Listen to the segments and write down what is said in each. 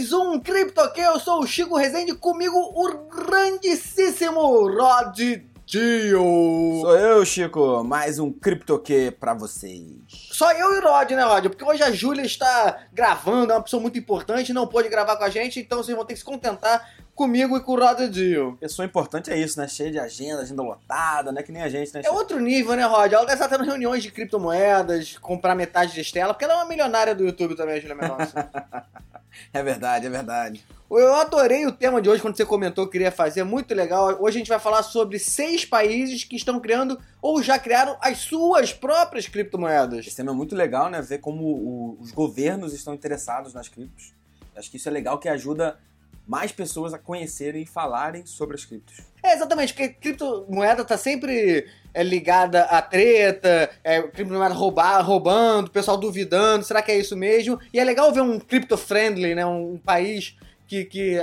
mais um CryptoQ. Eu sou o Chico Rezende, comigo o grandíssimo Rod Dio. Sou eu, Chico. Mais um CryptoQ pra vocês. Só eu e o Rod, né, Rod? Porque hoje a Júlia está gravando, é uma pessoa muito importante, não pôde gravar com a gente, então vocês vão ter que se contentar comigo e com o Rod Dio. Pessoa importante é isso, né? Cheia de agenda, agenda lotada, né? Que nem a gente, né? É outro nível, né, Rod? Ela deve estar tendo reuniões de criptomoedas, comprar metade de Estela, porque ela é uma milionária do YouTube também, a Júlia Mendonça. É verdade, é verdade. Eu adorei o tema de hoje quando você comentou que queria fazer, muito legal. Hoje a gente vai falar sobre seis países que estão criando ou já criaram as suas próprias criptomoedas. Esse tema é muito legal, né? Ver como o- os governos estão interessados nas criptos. Acho que isso é legal que ajuda mais pessoas a conhecerem e falarem sobre as criptos. É, exatamente, porque criptomoeda tá sempre é, ligada à treta, é, criptomoeda roubar, roubando, o pessoal duvidando, será que é isso mesmo? E é legal ver um crypto-friendly, né? Um, um país que, que,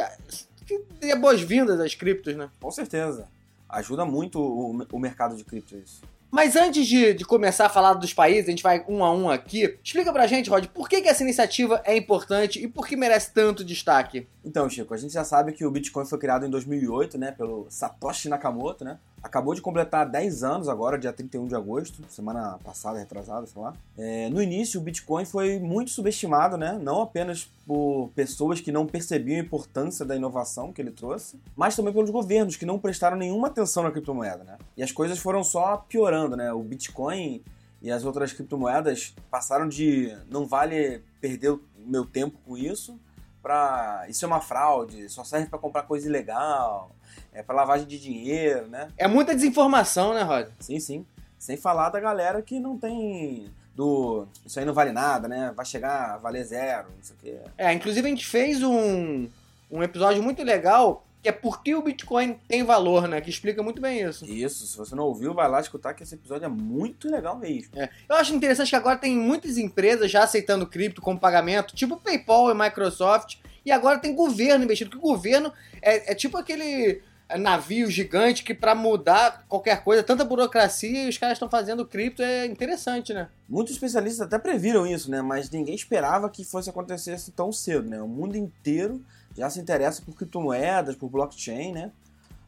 que dê boas-vindas às criptos, né? Com certeza. Ajuda muito o, o mercado de criptos isso. Mas antes de, de começar a falar dos países, a gente vai um a um aqui. Explica pra gente, Rod, por que, que essa iniciativa é importante e por que merece tanto destaque? Então, Chico, a gente já sabe que o Bitcoin foi criado em 2008, né, pelo Satoshi Nakamoto, né? Acabou de completar 10 anos agora, dia 31 de agosto, semana passada, retrasada, sei lá. É, no início, o Bitcoin foi muito subestimado, né? Não apenas por pessoas que não percebiam a importância da inovação que ele trouxe, mas também pelos governos que não prestaram nenhuma atenção na criptomoeda, né? E as coisas foram só piorando, né? O Bitcoin e as outras criptomoedas passaram de não vale perder o meu tempo com isso pra isso é uma fraude, só serve pra comprar coisa ilegal, é pra lavagem de dinheiro, né? É muita desinformação, né, Rod? Sim, sim. Sem falar da galera que não tem do isso aí não vale nada, né? Vai chegar a valer zero, não sei o quê. É, inclusive a gente fez um, um episódio muito legal que é por que o Bitcoin tem valor, né? Que explica muito bem isso. Isso, se você não ouviu, vai lá escutar que esse episódio é muito legal mesmo. É. Eu acho interessante que agora tem muitas empresas já aceitando cripto como pagamento, tipo PayPal e Microsoft, e agora tem governo investindo, porque o governo é, é tipo aquele navio gigante que para mudar qualquer coisa, tanta burocracia e os caras estão fazendo cripto, é interessante, né? Muitos especialistas até previram isso, né? Mas ninguém esperava que fosse acontecer assim tão cedo, né? O mundo inteiro já se interessa por criptomoedas, por blockchain, né?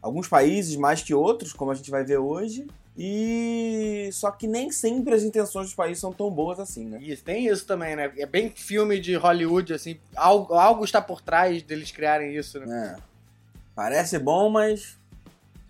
Alguns países mais que outros, como a gente vai ver hoje. E só que nem sempre as intenções dos países são tão boas assim, né? Isso, tem isso também, né? É bem filme de Hollywood, assim, algo, algo está por trás deles criarem isso, né? É. Parece bom, mas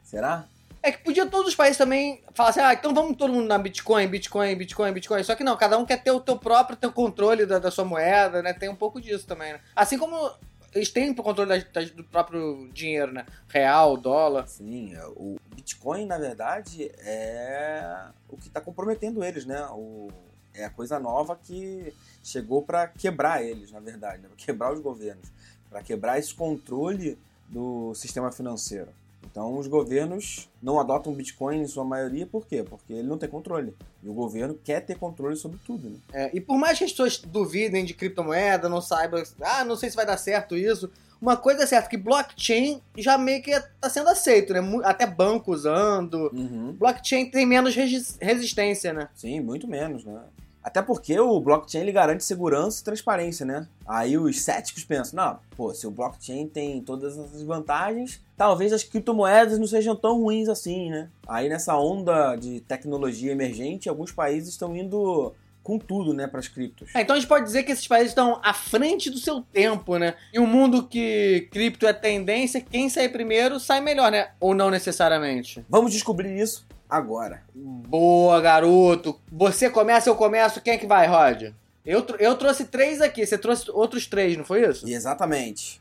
será? É que podia todos os países também falar assim, ah, então vamos todo mundo na Bitcoin, Bitcoin, Bitcoin, Bitcoin. Só que não, cada um quer ter o teu próprio teu controle da, da sua moeda, né? Tem um pouco disso também, né? Assim como eles têm o controle do próprio dinheiro, né? Real, dólar. Sim, é, o Bitcoin, na verdade, é o que está comprometendo eles, né? O, é a coisa nova que chegou para quebrar eles, na verdade, né? Quebrar os governos, para quebrar esse controle do sistema financeiro. Então, os governos não adotam Bitcoin em sua maioria, por quê? Porque ele não tem controle. E o governo quer ter controle sobre tudo, né? É, e por mais que as pessoas duvidem de criptomoeda, não saibam, ah, não sei se vai dar certo isso. Uma coisa é certa, que blockchain já meio que tá sendo aceito, né? Até banco usando. Uhum. Blockchain tem menos resi- resistência, né? Sim, muito menos, né? Até porque o blockchain ele garante segurança e transparência, né? Aí os céticos pensam, não, pô, se o blockchain tem todas essas vantagens, talvez as criptomoedas não sejam tão ruins assim, né? Aí nessa onda de tecnologia emergente, alguns países estão indo com tudo, né, para as criptos. É, então a gente pode dizer que esses países estão à frente do seu tempo, né? Em um mundo que cripto é tendência, quem sair primeiro sai melhor, né? Ou não necessariamente. Vamos descobrir isso agora. Boa, garoto. Você começa, eu começo. Quem é que vai, Rod? Eu, eu trouxe três aqui, você trouxe outros três, não foi isso? Exatamente.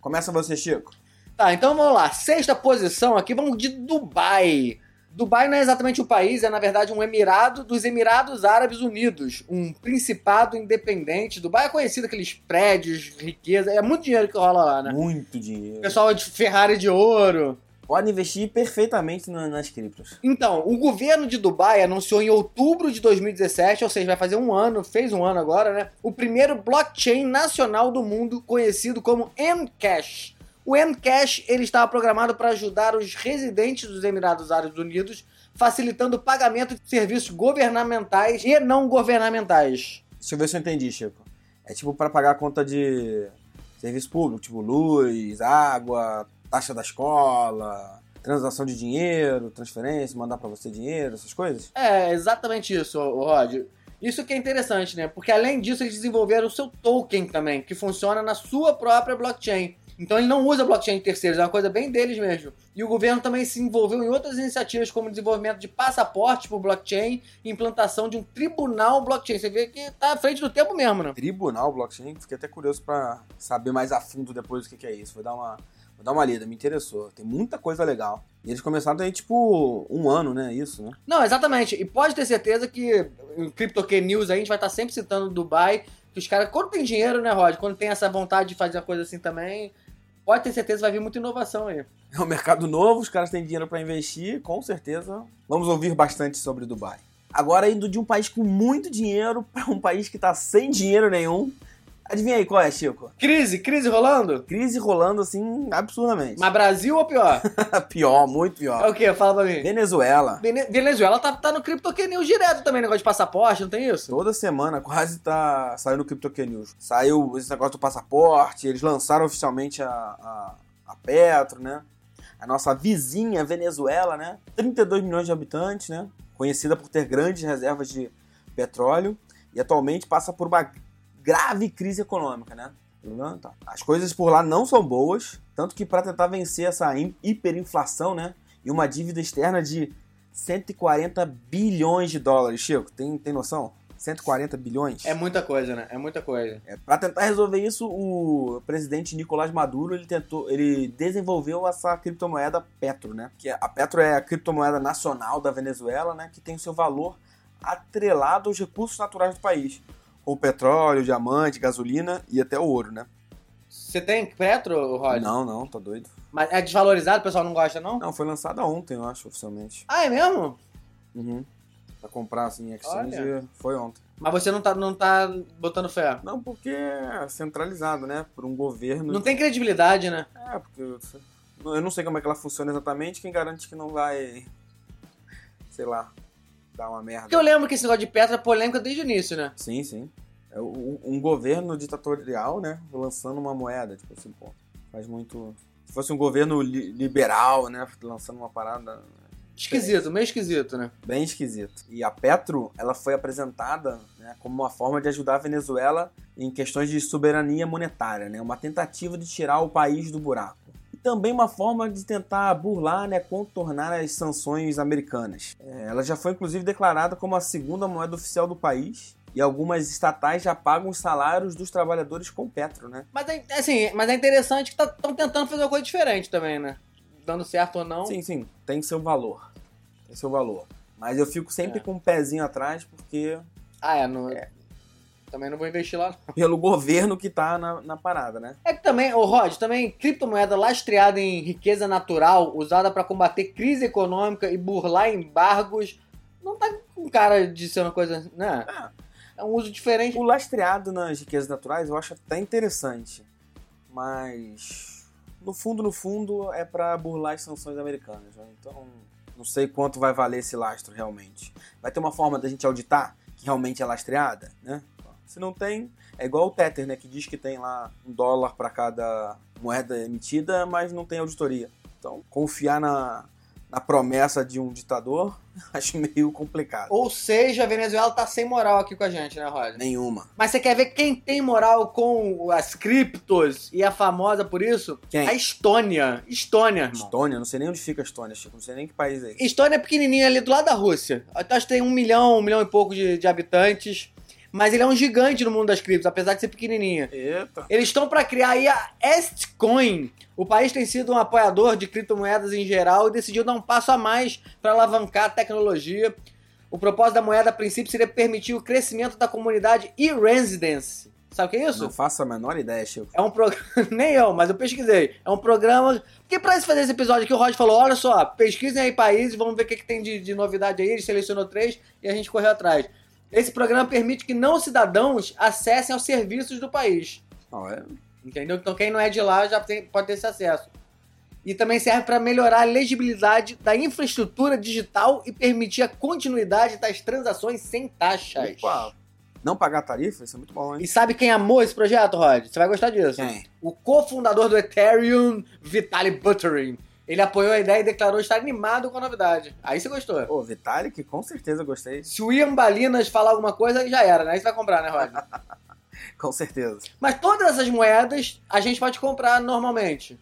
Começa você, Chico. Tá, então vamos lá. Sexta posição aqui, vamos de Dubai. Dubai não é exatamente um país, é na verdade um emirado dos Emirados Árabes Unidos, um principado independente. Dubai é conhecido aqueles prédios, riqueza, é muito dinheiro que rola lá, né? Muito dinheiro. Pessoal de Ferrari de ouro. Pode investir perfeitamente na- nas criptos. Então, o governo de Dubai anunciou em outubro de 2017, ou seja, vai fazer um ano, fez um ano agora, né? O primeiro blockchain nacional do mundo, conhecido como Mcash. O Mcash ele estava programado para ajudar os residentes dos Emirados Árabes Unidos, facilitando o pagamento de serviços governamentais e não governamentais. Deixa eu ver se eu entendi, Chico. É tipo para pagar a conta de serviço público, tipo luz, água, taxa da escola, transação de dinheiro, transferência, mandar para você dinheiro, essas coisas? É, exatamente isso, Rod. Isso que é interessante, né? Porque além disso, eles desenvolveram o seu token também, que funciona na sua própria blockchain. Então ele não usa blockchain de terceiros, é uma coisa bem deles mesmo. E o governo também se envolveu em outras iniciativas, como desenvolvimento de passaporte por blockchain e implantação de um tribunal blockchain. Você vê que tá à frente do tempo mesmo, né? Tribunal blockchain? Fiquei até curioso para saber mais a fundo depois o que, é isso. Vou dar uma Vou dar uma lida, me interessou. Tem muita coisa legal. E eles começaram aí, tipo, um ano, né? Isso, né? Não, exatamente. E pode ter certeza que em CryptoK News a gente vai estar sempre citando Dubai. Que os caras, quando tem dinheiro, né, Rod? Quando tem essa vontade de fazer uma coisa assim também, pode ter certeza que vai vir muita inovação aí. É um mercado novo, os caras têm dinheiro para investir, com certeza. Vamos ouvir bastante sobre Dubai. Agora, indo de um país com muito dinheiro para um país que tá sem dinheiro nenhum. Adivinha aí qual é, Chico? Crise, crise rolando? Crise rolando assim, absurdamente. Mas Brasil ou pior? pior, muito pior. É o quê? Fala pra mim. Venezuela. Vene- Venezuela tá, tá no CryptoK News direto também, negócio de passaporte, não tem isso? Toda semana quase tá no CryptoQ News. Saiu esse negócio do passaporte, eles lançaram oficialmente a, a, a Petro, né? A nossa vizinha Venezuela, né? 32 milhões de habitantes, né? Conhecida por ter grandes reservas de petróleo e atualmente passa por uma grave crise econômica, né? Tá. As coisas por lá não são boas, tanto que para tentar vencer essa hi- hiperinflação, né? E uma dívida externa de 140 bilhões de dólares, Chico, tem, tem noção? 140 bilhões? É muita coisa, né? É muita coisa. É, para tentar resolver isso, o presidente Nicolás Maduro ele tentou, ele desenvolveu essa criptomoeda Petro, né? Que a Petro é a criptomoeda nacional da Venezuela, né? Que tem o seu valor atrelado aos recursos naturais do país, como petróleo, diamante, gasolina e até o ouro, né? Você tem Petro, Rod? Não, não, tá doido. Mas é desvalorizado, o pessoal não gosta, não? Não, foi lançada ontem, eu acho, oficialmente. Ah, é mesmo? Uhum. Pra comprar assim exchange foi ontem. Mas você não tá, não tá botando fé. Não, porque é centralizado, né? Por um governo. Não tem credibilidade, né? É, porque eu não sei como é que ela funciona exatamente, quem garante que não vai, sei lá, dar uma merda. Porque eu lembro que esse negócio de Petro é polêmica desde o início, né? Sim, sim. É um um governo ditatorial, né, lançando uma moeda, tipo assim, pô, faz muito... Se fosse um governo li- liberal, né, lançando uma parada Esquisito, meio esquisito, né? bem esquisito. E a Petro, ela foi apresentada né, como uma forma de ajudar a Venezuela em questões de soberania monetária, né, uma tentativa de tirar o país do buraco. Também uma forma de tentar burlar, né, contornar as sanções americanas. É, ela já foi inclusive declarada como a segunda moeda oficial do país. E algumas estatais já pagam os salários dos trabalhadores com Petro, né? Mas é, assim, mas é interessante que estão tentando fazer uma coisa diferente também, né? Dando certo ou não. Sim, sim, tem seu valor. Tem seu valor. Mas eu fico sempre É. com um pezinho atrás, porque Ah, é, não, Também não vou investir lá. não. pelo governo que tá na, na parada, né? É que também, ô Rod, também criptomoeda lastreada em riqueza natural, usada para combater crise econômica e burlar embargos, não tá com cara de ser uma coisa, né? É um uso diferente. O lastreado nas riquezas naturais eu acho até interessante, mas no fundo, no fundo, é pra burlar as sanções americanas. Né? Então, não sei quanto vai valer esse lastro realmente. Vai ter uma forma da gente auditar que realmente é lastreada, né? Se não tem, é igual o Tether, né? Que diz que tem lá um dólar para cada moeda emitida, mas não tem auditoria. Então, confiar na, na promessa de um ditador, acho meio complicado. Ou seja, a Venezuela tá sem moral aqui com a gente, né, Rod? Nenhuma. Mas você quer ver quem tem moral com as criptos e é famosa por isso? Quem? A Estônia. Estônia, irmão. Estônia, não sei nem onde fica a Estônia, Chico. Não sei nem que país é esse. Estônia é pequenininha ali do lado da Rússia. Acho que tem um milhão, um milhão e pouco de, de habitantes. Mas ele é um gigante no mundo das criptos, apesar de ser pequenininha. Eita. Eles estão para criar aí a Estcoin. O país tem sido um apoiador de criptomoedas em geral e decidiu dar um passo a mais para alavancar a tecnologia. O propósito da moeda, a princípio, seria permitir o crescimento da comunidade e-residence. Sabe o que é isso? Não faço a menor ideia, Chico. É um programa. Nem eu, mas eu pesquisei. É um programa. Porque pra fazer esse episódio aqui, o Rod falou: olha só, pesquisem aí países, vamos ver o que, que tem de, de novidade aí. Ele selecionou três e a gente correu atrás. Esse programa permite que não cidadãos acessem aos serviços do país. Não, é... Entendeu? Então quem não é de lá já tem- pode ter esse acesso. E também serve para melhorar a legibilidade da infraestrutura digital e permitir a continuidade das transações sem taxas. Opa. não pagar tarifa, isso é muito bom, hein? E sabe quem amou esse projeto, Rod? Você vai gostar disso. Quem? O cofundador do Ethereum, Vitaly Buterin. Ele apoiou a ideia e declarou estar animado com a novidade. Aí você gostou. Pô, Vitalik, com certeza gostei. Se o Ian Balinas falar alguma coisa, já era, né? Aí você vai comprar, né, Rod? Com certeza. Mas todas essas moedas a gente pode comprar normalmente.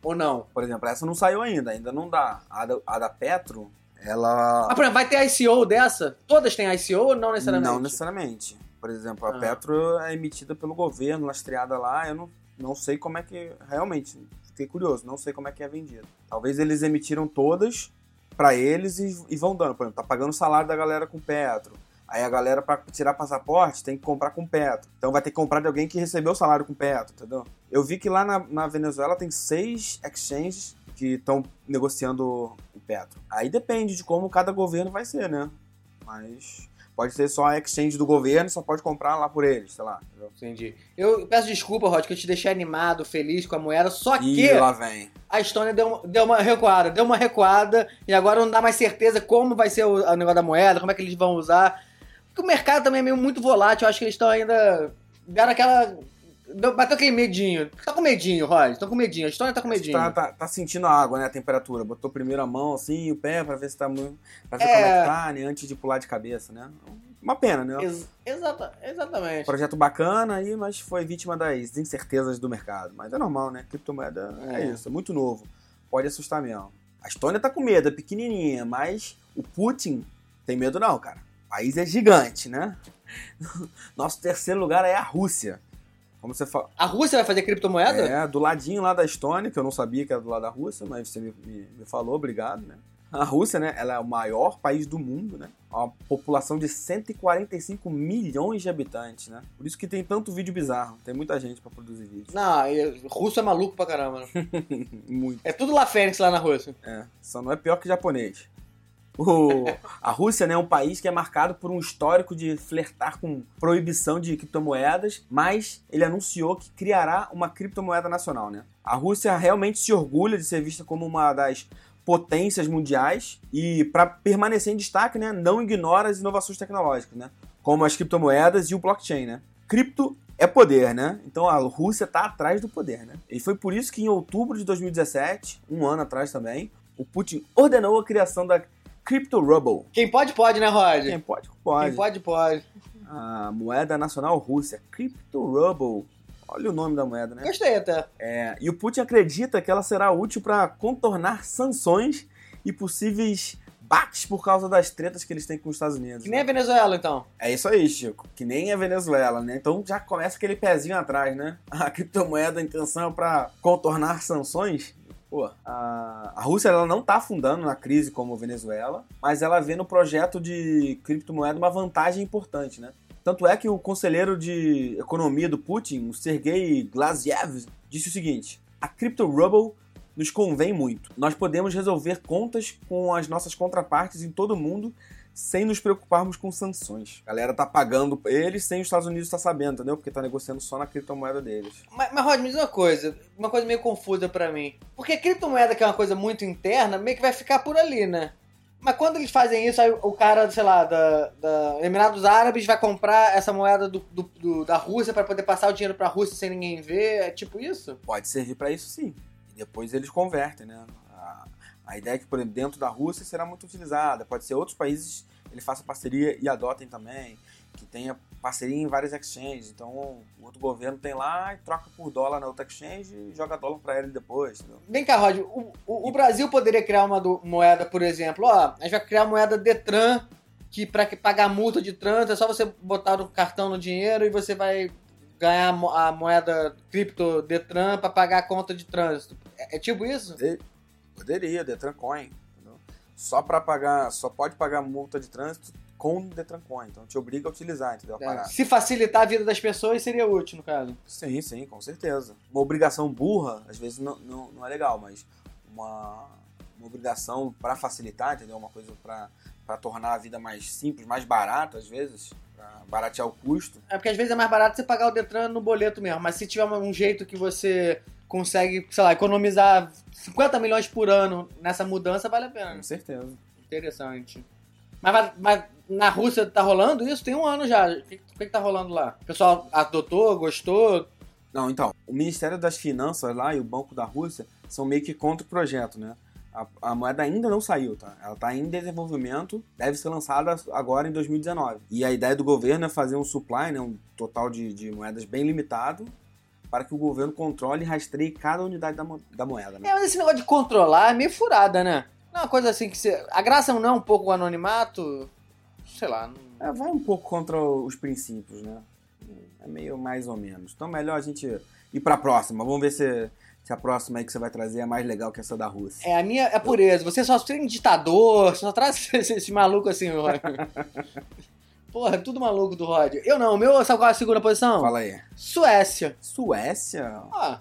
Ou não? Por exemplo, essa não saiu ainda, ainda não dá. A da, a da Petro, ela. Ah, por exemplo, vai ter ICO dessa? Todas têm ICO ou não necessariamente? Não necessariamente. Por exemplo, a Ah. Petro é emitida pelo governo, lastreada lá. Eu não, não sei como é que. Realmente, fiquei curioso, não sei como é que é vendida. Talvez eles emitiram todas pra eles e, e vão dando. Por exemplo, tá pagando o salário da galera com Petro. Aí a galera, pra tirar passaporte, tem que comprar com Petro. Então vai ter que comprar de alguém que recebeu o salário com Petro, entendeu? Eu vi que lá na, na Venezuela tem seis exchanges que estão negociando o Petro. Aí depende de como cada governo vai ser, né? Mas pode ser só a exchange do governo, só pode comprar lá por eles, sei lá. Entendeu? Entendi. Eu peço desculpa, Rod, que eu te deixei animado, feliz com a moeda, só E que lá vem. a Estônia deu, deu uma recuada, deu uma recuada, e agora não dá mais certeza como vai ser o, o negócio da moeda, como é que eles vão usar. Porque o mercado também é meio muito volátil, eu acho que eles estão ainda. Deram aquela. Bateu aquele medinho. Tá com medinho, Rod. Estão com medinho. A Estônia tá com medinho. Tá, tá, tá sentindo a água, né? A temperatura. Botou primeiro a mão assim, o pé, pra ver se tá muito. Pra ver É. como é que tá, né? Antes de pular de cabeça, né? Uma pena, né? Ex- exata- exatamente. Projeto bacana aí, mas foi vítima das incertezas do mercado. Mas é normal, né? Criptomoeda é, É. isso, é muito novo. Pode assustar mesmo. A Estônia tá com medo, é pequenininha, mas o Putin tem medo não, cara. O país é gigante, né? Nosso terceiro lugar é a Rússia. Como você fala. A Rússia vai fazer criptomoeda? É, do ladinho lá da Estônia, que eu não sabia que era do lado da Rússia, mas você me, me- me falou, obrigado, né? A Rússia, né, ela é o maior país do mundo, né? Uma população de 145 milhões de habitantes, né? Por isso que tem tanto vídeo bizarro. Tem muita gente pra produzir vídeo. Não, e- russo é maluco pra caramba. né? Muito. É tudo La Fênix lá na Rússia. É, só não é pior que japonês. O- a Rússia né, é um país que é marcado por um histórico de flertar com proibição de criptomoedas, mas ele anunciou que criará uma criptomoeda nacional. Né? A Rússia realmente se orgulha de ser vista como uma das potências mundiais e, para permanecer em destaque, né, não ignora as inovações tecnológicas, né, como as criptomoedas e o blockchain. Né? Cripto é poder, né? Então a Rússia está atrás do poder, né? E foi por isso que em outubro de 2017, um ano atrás também, o Putin ordenou a criação da Crypto Ruble. Quem pode, pode, né, Rod? Quem pode, pode. Quem pode, pode. A moeda nacional russa, Crypto Ruble. Olha o nome da moeda, né? Gostei até. É, e o Putin acredita que ela será útil para contornar sanções e possíveis baques por causa das tretas que eles têm com os Estados Unidos. Que nem a né? Venezuela, então. É isso aí, Chico. Que nem a Venezuela, né? Então já começa aquele pezinho atrás, né? A criptomoeda, a intenção para contornar sanções. Pô, a, a Rússia ela não tá afundando na crise como a Venezuela, mas ela vê no projeto de criptomoeda uma vantagem importante, né? Tanto é que o conselheiro de economia do Putin, o Sergei Glaziev, disse o seguinte: a Crypto Ruble nos convém muito. Nós podemos resolver contas com as nossas contrapartes em todo o mundo sem nos preocuparmos com sanções. A galera tá pagando eles sem os Estados Unidos estar sabendo, entendeu? Porque tá negociando só na criptomoeda deles. Mas, mas Rod, me diz uma coisa. Uma coisa meio confusa pra mim. Porque a criptomoeda, que é uma coisa muito interna, meio que vai ficar por ali, né? Mas quando eles fazem isso, aí o cara, sei lá, da, da Emirados Árabes vai comprar essa moeda do, do- do- da Rússia pra poder passar o dinheiro pra Rússia sem ninguém ver. É tipo isso? Pode servir para isso sim. E depois eles convertem, né? A, ideia é que, por exemplo, dentro da Rússia será muito utilizada. Pode ser outros países ele faça parceria e adotem também. Que tenha parceria em várias exchanges. Então o outro governo tem lá e troca por dólar na outra exchange e joga dólar para ele depois, entendeu? Vem cá, Rod. O, o- o Brasil poderia criar uma do- moeda, por exemplo. Ó, a gente vai criar a moeda Detran, que que pagar multa de trânsito é só você botar o cartão no dinheiro e você vai ganhar a mo- a moeda cripto Detran pra pagar a conta de trânsito. É, é tipo isso? Poderia, Detran Coin. entendeu? Só para pagar, só pode pagar multa de trânsito com o Detran Coin. Então te obriga a utilizar, entendeu? A É. Se facilitar a vida das pessoas, seria útil, no caso. Sim, sim, com certeza. Uma obrigação burra, às vezes não, não, não é legal, mas uma, uma obrigação para facilitar, entendeu? Uma coisa para tornar a vida mais simples, mais barata, às vezes, baratear o custo. É porque às vezes é mais barato você pagar o Detran no boleto mesmo. Mas se tiver um jeito que você consegue, sei lá, economizar 50 milhões por ano nessa mudança, vale a pena. Com certeza. Interessante. Mas, mas na Rússia tá rolando isso? Tem um ano já. O que, que tá rolando lá? O pessoal adotou, gostou? Não, então, o Ministério das Finanças lá e o Banco da Rússia são meio que contra o projeto, né? A, a, moeda ainda não saiu, tá? Ela está em desenvolvimento, deve ser lançada agora em 2019. E a ideia do governo é fazer um supply, né, um total de, de moedas bem limitado, para que o governo controle e rastreie cada unidade da, da moeda. Né? É, mas esse negócio de controlar é meio furada, né? Não é uma coisa assim que você. A graça não é um pouco o anonimato? Sei lá. Não... É, vai um pouco contra os princípios, né? É meio mais ou menos. Então melhor a gente ir para a próxima. Vamos ver se, se a próxima aí que você vai trazer é mais legal que essa da Rússia. É, a minha é pureza. Você só tem ditador, só traz esse, esse maluco assim. Porra, é tudo maluco do Rod. Eu não, o meu, sabe qual é a segunda posição? Fala aí. Suécia. Suécia? Ah,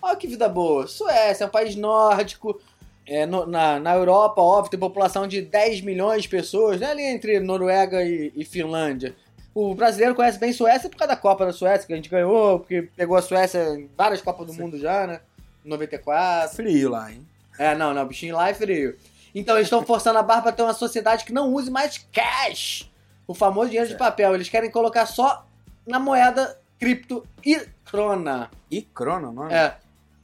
olha que vida boa. Suécia é um país nórdico. É, no, na, na Europa, óbvio, tem população de 10 milhões de pessoas, né? Ali entre Noruega e, e Finlândia. O brasileiro conhece bem Suécia por causa da Copa da Suécia, que a gente ganhou, porque pegou a Suécia em várias Copas do Sim. Mundo já, né? 94. Frio lá, hein? É, não, não, o bichinho lá é frio. Então eles estão forçando a barra para ter uma sociedade que não use mais cash. O famoso dinheiro de papel. Eles querem colocar só na moeda cripto e crona. E crona, não é? É.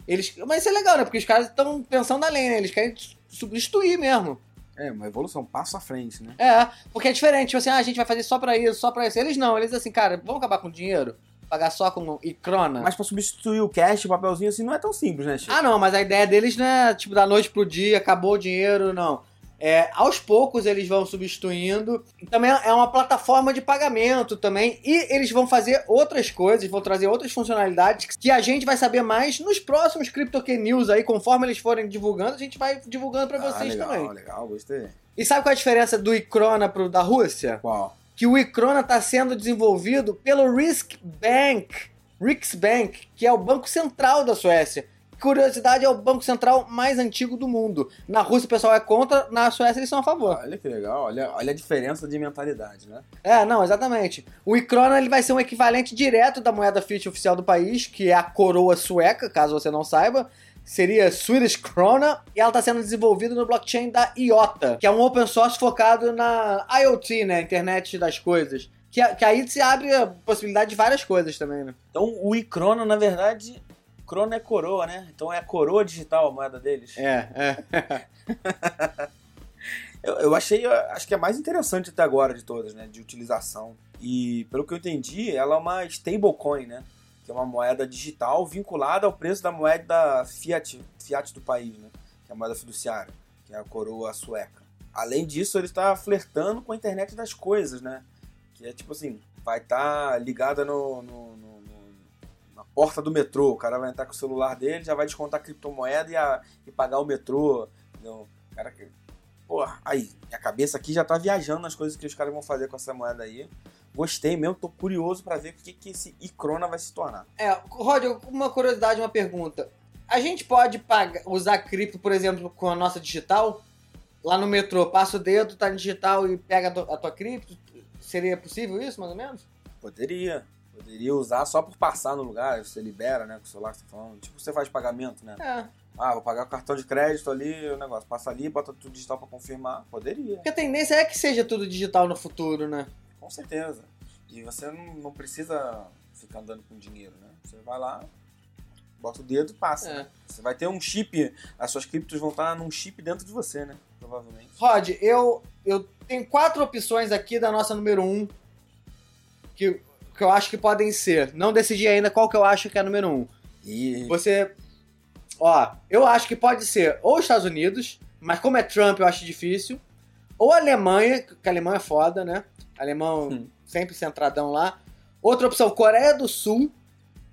Eles, mas isso é legal, né? Porque os caras estão pensando além, né? Eles querem substituir mesmo. É, uma evolução, passo à frente, né? É, porque é diferente, tipo assim, ah, a gente vai fazer só pra isso, só pra isso. Eles não, eles assim, cara, vamos acabar com o dinheiro? Pagar só com e crona. Mas pra substituir o cash, o papelzinho assim, não é tão simples, né, Chico? Ah, não, mas a ideia deles não é, tipo, da noite pro dia, acabou o dinheiro, não. É, aos poucos eles vão substituindo. Também é uma plataforma de pagamento também. E eles vão fazer outras coisas, vão trazer outras funcionalidades que a gente vai saber mais nos próximos CryptoK News aí. Conforme eles forem divulgando, a gente vai divulgando para ah, vocês legal, também. Legal, gostei. E sabe qual é a diferença do Icrona pro da Rússia? Qual? Que o Icrona está sendo desenvolvido pelo Risk Bank, Riksbank, que é o banco central da Suécia curiosidade, é o banco central mais antigo do mundo. Na Rússia o pessoal é contra, na Suécia eles são a favor. Olha que legal, olha, olha a diferença de mentalidade, né? É, não, exatamente. O Icrona ele vai ser um equivalente direto da moeda fiat oficial do país, que é a coroa sueca, caso você não saiba seria Swedish Krona, e ela está sendo desenvolvida no blockchain da IOTA, que é um open source focado na IoT, né, internet das coisas. Que, que aí se abre a possibilidade de várias coisas também, né? Então o iCrona, na verdade, Crono é coroa, né? Então é a coroa digital a moeda deles. É, é. eu, eu achei, acho que é a mais interessante até agora de todas, né? De utilização. E pelo que eu entendi, ela é uma stablecoin, né? Que é uma moeda digital vinculada ao preço da moeda fiat, fiat do país, né? Que é a moeda fiduciária, que é a coroa sueca. Além disso, ele está flertando com a internet das coisas, né? Que é tipo assim, vai estar tá ligada no, no, no porta do metrô. O cara vai entrar com o celular dele, já vai descontar a criptomoeda e, a, e pagar o metrô. Entendeu? Cara, porra, aí, minha cabeça aqui já tá viajando nas coisas que os caras vão fazer com essa moeda aí. Gostei mesmo, tô curioso para ver o que, que esse Icrona vai se tornar. É, Rod, uma curiosidade, uma pergunta. A gente pode pagar, usar cripto, por exemplo, com a nossa digital? Lá no metrô, passa o dedo, tá digital e pega a tua cripto? Seria possível isso, mais ou menos? Poderia. Poderia usar só por passar no lugar, você libera, né, com o celular que você tá falando. Tipo, você faz pagamento, né? É. Ah, vou pagar o cartão de crédito ali, o negócio. Passa ali, bota tudo digital pra confirmar. Poderia. Porque a tendência é que seja tudo digital no futuro, né? Com certeza. E você não, não precisa ficar andando com dinheiro, né? Você vai lá, bota o dedo e passa. É. Você vai ter um chip, as suas criptos vão estar num chip dentro de você, né? Provavelmente. Rod, eu, eu tenho quatro opções aqui da nossa número um que que eu acho que podem ser. Não decidi ainda qual que eu acho que é número um. E... Você. Ó, eu acho que pode ser ou Estados Unidos, mas como é Trump eu acho difícil. Ou Alemanha, que a Alemanha é foda, né? Alemão hum. sempre centradão lá. Outra opção, Coreia do Sul.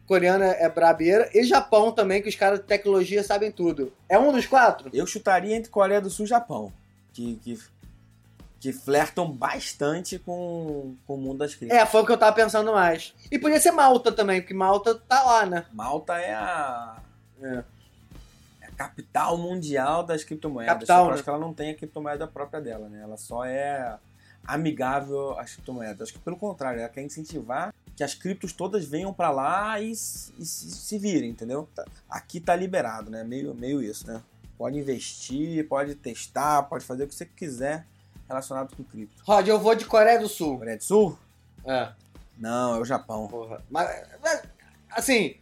Coreana é brabeira. E Japão também, que os caras de tecnologia sabem tudo. É um dos quatro? Eu chutaria entre Coreia do Sul e Japão. Que, que que flertam bastante com, com o mundo das criptos. É, foi o que eu tava pensando mais. E podia ser Malta também, porque Malta tá lá, né? Malta é a. É. é a capital mundial das criptomoedas. Capital, eu né? acho que ela não tem a criptomoeda própria dela, né? Ela só é amigável às criptomoedas. Acho que pelo contrário, ela quer incentivar que as criptos todas venham para lá e, e se, se, virem, entendeu? Tá, aqui tá liberado, né? Meio, meio isso, né? Pode investir, pode testar, pode fazer o que você quiser relacionado com cripto. Rod, eu vou de Coreia do Sul. Coreia do Sul? É. Não, é o Japão. Porra. Mas, mas, assim,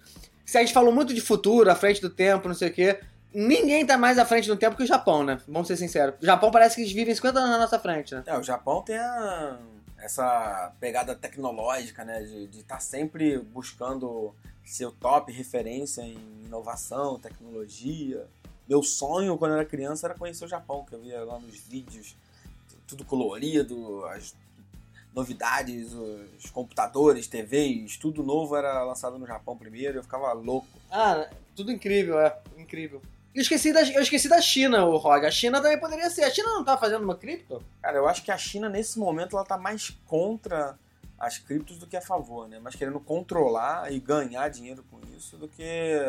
se a gente falou muito de futuro, à frente do tempo, não sei o quê, ninguém tá mais à frente do tempo que o Japão, né? Vamos ser sinceros. O Japão parece que eles vivem 50 anos na nossa frente, né? É, o Japão tem a- essa pegada tecnológica, né? De estar sempre buscando ser o top referência em inovação, tecnologia. Meu sonho quando eu era criança era conhecer o Japão, que eu via lá nos vídeos, tudo colorido, as novidades, os computadores, TVs, tudo novo era lançado no Japão primeiro, eu ficava louco. Ah, tudo incrível, é. Incrível. Eu esqueci da, eu esqueci da China, o Rod. A China também poderia ser. A China não tá fazendo uma cripto? Cara, eu acho que a China, nesse momento, ela tá mais contra as criptos do que a favor, né? Mais querendo controlar e ganhar dinheiro com isso do que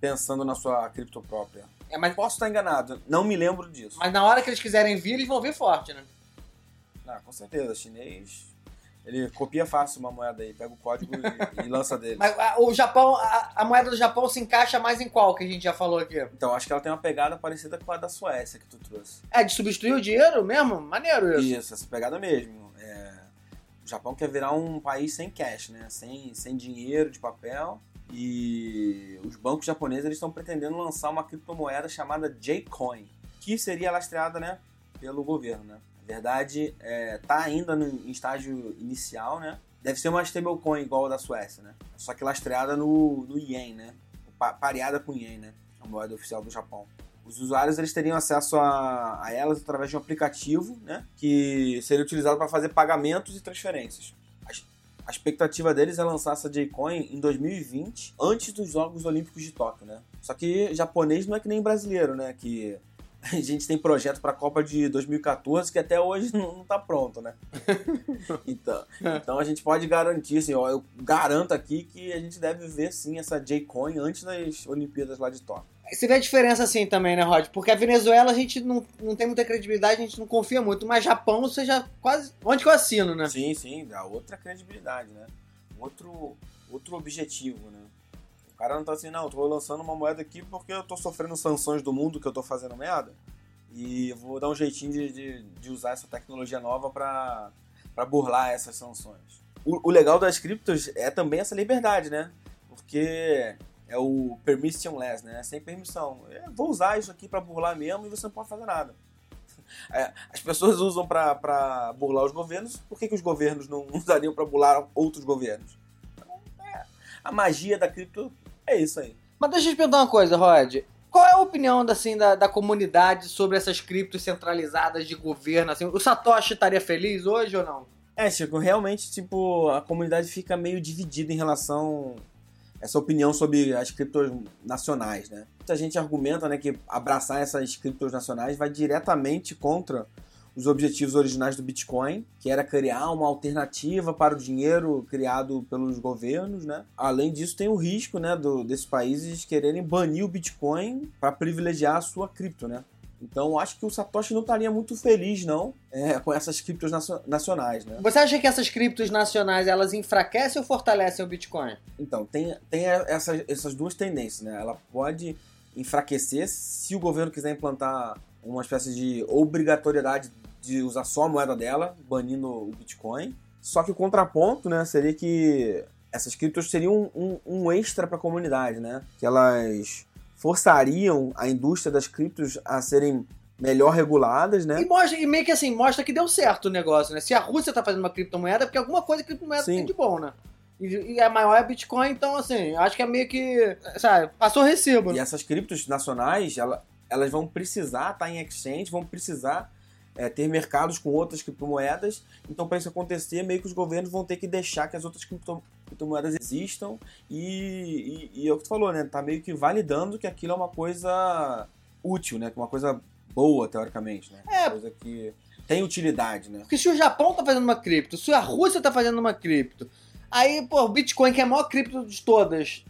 pensando na sua cripto própria. É, mas, Posso estar enganado, não me lembro disso. mas na hora que eles quiserem vir, eles vão vir forte, né? Ah, com certeza, chinês. Ele copia fácil uma moeda aí, pega o código e, e lança dele. Mas a- o Japão, a, a moeda do Japão se encaixa mais em qual que a gente já falou aqui? Então, acho que ela tem uma pegada parecida com a da Suécia que tu trouxe. É, de substituir o dinheiro mesmo? Maneiro isso. Isso, essa pegada mesmo. É, o Japão quer virar um país sem cash, né? Sem, sem dinheiro de papel. E os bancos japoneses estão pretendendo lançar uma criptomoeda chamada J-Coin, que seria lastreada, né, pelo governo, né? Na verdade, é, tá ainda no, em estágio inicial, né? Deve ser uma stablecoin igual a da Suécia, né? Só que lastreada no, no ien, né? Pa- pareada com o ien, né? A moeda oficial do Japão. Os usuários eles teriam acesso a, a elas através de um aplicativo, né? Que seria utilizado para fazer pagamentos e transferências. A expectativa deles é lançar essa J-Coin em 2020, antes dos Jogos Olímpicos de Tóquio, né? Só que japonês não é que nem brasileiro, né? Que a gente tem projeto para a Copa de 2014 que até hoje não, não tá pronto, né? Então, então a gente pode garantir, assim, ó, eu garanto aqui que a gente deve ver sim essa J-Coin antes das Olimpíadas lá de Tóquio. Você vê a diferença assim também, né, Rod? Porque a Venezuela a gente não, não tem muita credibilidade, a gente não confia muito. Mas Japão você já quase. Onde que eu assino, né? Sim, sim, dá outra credibilidade, né? Outro, outro objetivo, né? O cara não tá assim, não, eu tô lançando uma moeda aqui porque eu tô sofrendo sanções do mundo que eu tô fazendo merda. E eu vou dar um jeitinho de, de, de usar essa tecnologia nova pra, burlar essas sanções. O, o legal das criptos é também essa liberdade, né? Porque é o permissionless, né? Sem permissão. Eu vou usar isso aqui pra burlar mesmo e você não pode fazer nada. É, as pessoas usam pra- pra burlar os governos, por que, que os governos não usariam pra burlar outros governos? Então, é, a magia da cripto é isso aí. Mas deixa eu te perguntar uma coisa, Rod. Qual é a opinião assim, da, da comunidade sobre essas criptos centralizadas de governo? Assim? O Satoshi estaria feliz hoje ou não? É, Chico, realmente, tipo, a comunidade fica meio dividida em relação essa opinião sobre as criptos nacionais, né? Muita gente argumenta, né, que abraçar essas criptos nacionais vai diretamente contra os objetivos originais do Bitcoin, que era criar uma alternativa para o dinheiro criado pelos governos, né? Além disso, tem o risco, né, do, desses países quererem banir o Bitcoin para privilegiar a sua cripto, né? Então, acho que o Satoshi não estaria muito feliz, não, é, com essas criptos nacio- nacionais, né? Você acha que essas criptos nacionais elas enfraquecem ou fortalecem o Bitcoin? Então, tem, tem essas, essas duas tendências, né? Ela pode enfraquecer se o governo quiser implantar uma espécie de obrigatoriedade de usar só a moeda dela, banindo o Bitcoin. Só que o contraponto, né, seria que essas criptos seriam um, um, um extra para a comunidade, né? Que elas forçariam a indústria das criptos a serem melhor reguladas, né? E, mostra, e meio que assim, mostra que deu certo o negócio, né? Se a Rússia tá fazendo uma criptomoeda, é porque alguma coisa criptomoeda Sim. tem de bom, né? E, e a maior é Bitcoin, então assim, acho que é meio que, sabe, passou recibo, E essas criptos nacionais, ela- elas vão precisar estar em exchange, vão precisar é, ter mercados com outras criptomoedas. Então, para isso acontecer, meio que os governos vão ter que deixar que as outras cripto- criptomoedas existam. E, e, e é o que tu falou, né? Tá meio que validando que aquilo é uma coisa útil, né? Uma coisa boa, teoricamente, né? É. Uma coisa que tem utilidade, né? Porque se o Japão tá fazendo uma cripto, se a Rússia tá fazendo uma cripto, aí, pô, o Bitcoin, que é a maior cripto de todas,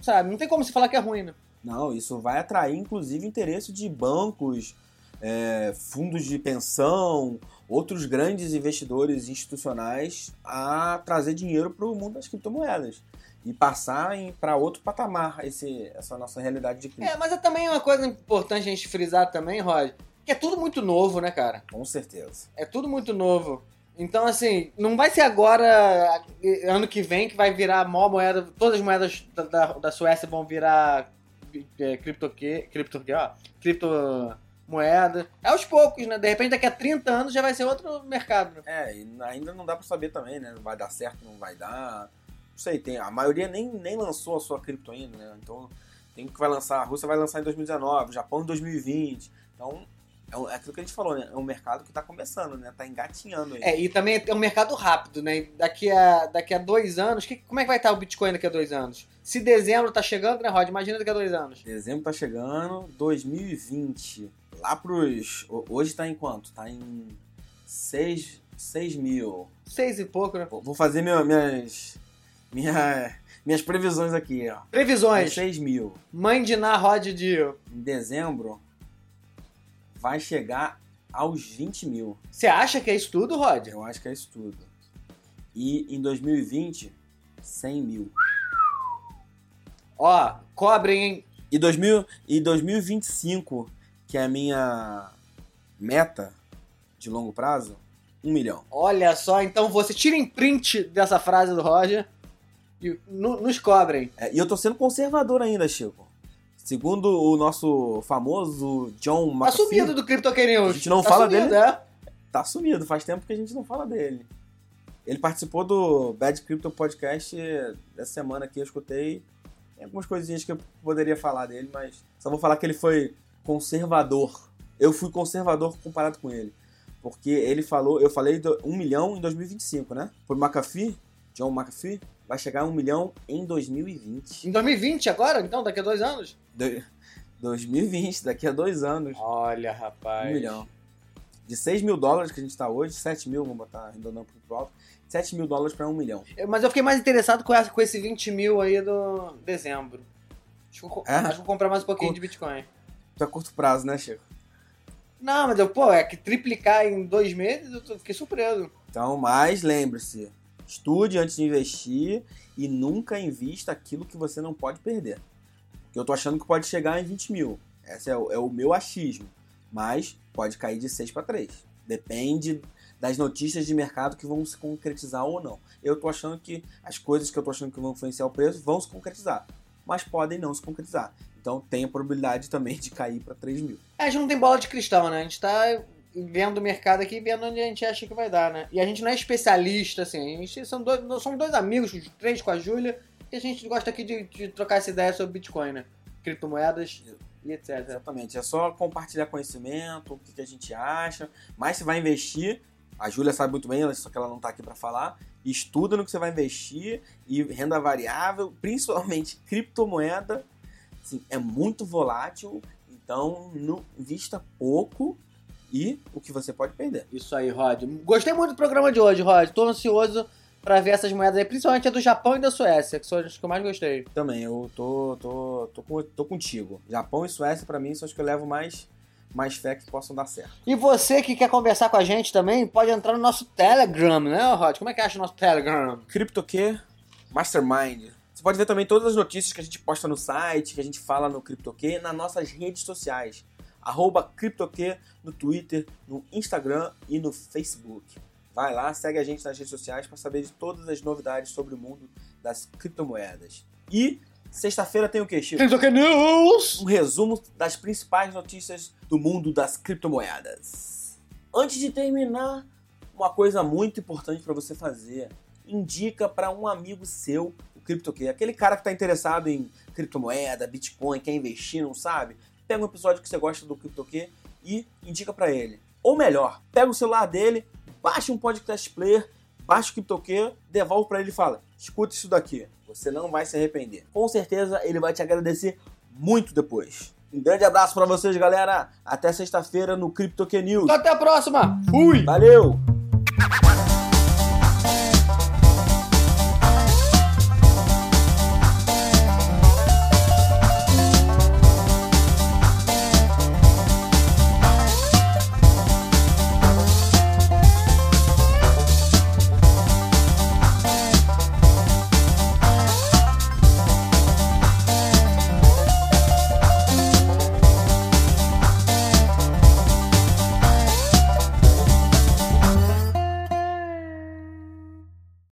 sabe, não tem como se falar que é ruim, né? Não, isso vai atrair, inclusive, interesse de bancos, é, fundos de pensão, outros grandes investidores institucionais a trazer dinheiro para o mundo das criptomoedas e passar para outro patamar esse, essa nossa realidade de cripto. É, mas é também uma coisa importante a gente frisar também, Rod, Que é tudo muito novo, né, cara? Com certeza. É tudo muito novo. Então, assim, não vai ser agora, ano que vem, que vai virar a maior moeda. Todas as moedas da, da, da Suécia vão virar é, cripto, cripto, ó, criptomoeda. É aos poucos, né? De repente, daqui a 30 anos já vai ser outro mercado. Né? É, e ainda não dá pra saber também, né? Vai dar certo, não vai dar. Não sei, tem, a maioria nem, nem lançou a sua cripto ainda, né? Então, tem que vai lançar. A Rússia vai lançar em 2019, o Japão em 2020. Então, é, é aquilo que a gente falou, né? É um mercado que está começando, né? Tá engatinhando aí. É, e também é um mercado rápido, né? Daqui a, daqui a dois anos, que, como é que vai estar o Bitcoin daqui a dois anos? Se dezembro tá chegando, né, Rod? Imagina daqui a dois anos. Dezembro tá chegando, 2020. Lá pros. Hoje tá em quanto? Tá em 6, 6 mil. Seis e pouco, né? Vou fazer meu, minhas. Minha, minhas previsões aqui, ó. Previsões. 6 mil. Mãe de Ná, Rod Dio. Em dezembro, vai chegar aos 20 mil. Você acha que é isso tudo, Rod? Eu acho que é isso tudo. E em 2020, 100 mil. Ó, cobrem, hein? E, 2000, e 2025, que é a minha meta de longo prazo, 1 milhão. Olha só, então você tirem print dessa frase do Roger e nos cobrem. É, e eu tô sendo conservador ainda, Chico. Segundo o nosso famoso John McAfee... Tá sumido do CryptoCast A gente não tá fala sumido, dele. É? Tá sumido, faz tempo que a gente não fala dele. Ele participou do Bad Crypto Podcast essa semana aqui, eu escutei. Tem algumas coisinhas que eu poderia falar dele, mas só vou falar que ele foi conservador. Eu fui conservador comparado com ele. Porque ele falou, eu falei 1 milhão em 2025, né? Por McAfee, John McAfee, vai chegar a 1 milhão em 2020. Em 2020 agora? Então, daqui a dois anos? Do, 2020, daqui a dois anos. Olha, rapaz. 1 milhão. De 6 mil dólares que a gente tá hoje, 7 mil, vamos botar arredondando pro alto, 7 mil dólares para 1 milhão. Mas eu fiquei mais interessado com, essa, com esse 20 mil aí do dezembro. Acho que, é? acho que vou comprar mais um pouquinho de Bitcoin. Tu é curto prazo, né, Chico? Não, mas eu, pô, é que triplicar em dois meses, eu fiquei surpreso. Então, mas lembre-se, estude antes de investir e nunca invista aquilo que você não pode perder. Que eu tô achando que pode chegar em 20 mil. Esse é o, é o meu achismo. Mas pode cair de 6 para 3. Depende das notícias de mercado que vão se concretizar ou não. Eu tô achando que as coisas que eu tô achando que vão influenciar o preço vão se concretizar. Mas podem não se concretizar. Então tem a probabilidade também de cair para 3 mil. É, a gente não tem bola de cristal, né? A gente tá vendo o mercado aqui e vendo onde a gente acha que vai dar, né? E a gente não é especialista, assim. A gente são dois, somos dois amigos, três com a Júlia, e a gente gosta aqui de, de trocar essa ideia sobre Bitcoin, né? Criptomoedas e etc. Exatamente. É só compartilhar conhecimento, o que, que a gente acha. Mas se vai investir, a Júlia sabe muito bem, só que ela não está aqui para falar. Estuda no que você vai investir e renda variável, principalmente criptomoeda assim, é muito volátil, então não invista pouco e o que você pode perder. Isso aí, Rod. Gostei muito do programa de hoje, Rod. Estou ansioso para ver essas moedas aí, principalmente a do Japão e da Suécia, que são as que eu mais gostei. Também, eu tô, tô, tô, tô contigo. Japão e Suécia, para mim, são as que eu levo mais mais fé que possam dar certo. E você que quer conversar com a gente também, pode entrar no nosso Telegram, né, Rod? Como é que acha o nosso Telegram? CryptoQ Mastermind. Você pode ver também todas as notícias que a gente posta no site, que a gente fala no CryptoQ, nas nossas redes sociais. Arroba CryptoQ no Twitter, no Instagram e no Facebook. Vai lá, segue a gente nas redes sociais para saber de todas as novidades sobre o mundo das criptomoedas. E sexta-feira tem o que, Chico? CryptoQ News! Um resumo das principais notícias do mundo das criptomoedas. Antes de terminar, uma coisa muito importante para você fazer. Indica para um amigo seu CryptoQ, aquele cara que está interessado em criptomoeda, Bitcoin, quer investir, não sabe? Pega um episódio que você gosta do CryptoQ e indica para ele. Ou melhor, pega o celular dele, baixa um podcast player, baixa o CryptoQ, devolve para ele e fala: escuta isso daqui, você não vai se arrepender. Com certeza ele vai te agradecer muito depois. Um grande abraço para vocês, galera. Até sexta-feira no CryptoQ News. Até a próxima. Fui. Valeu.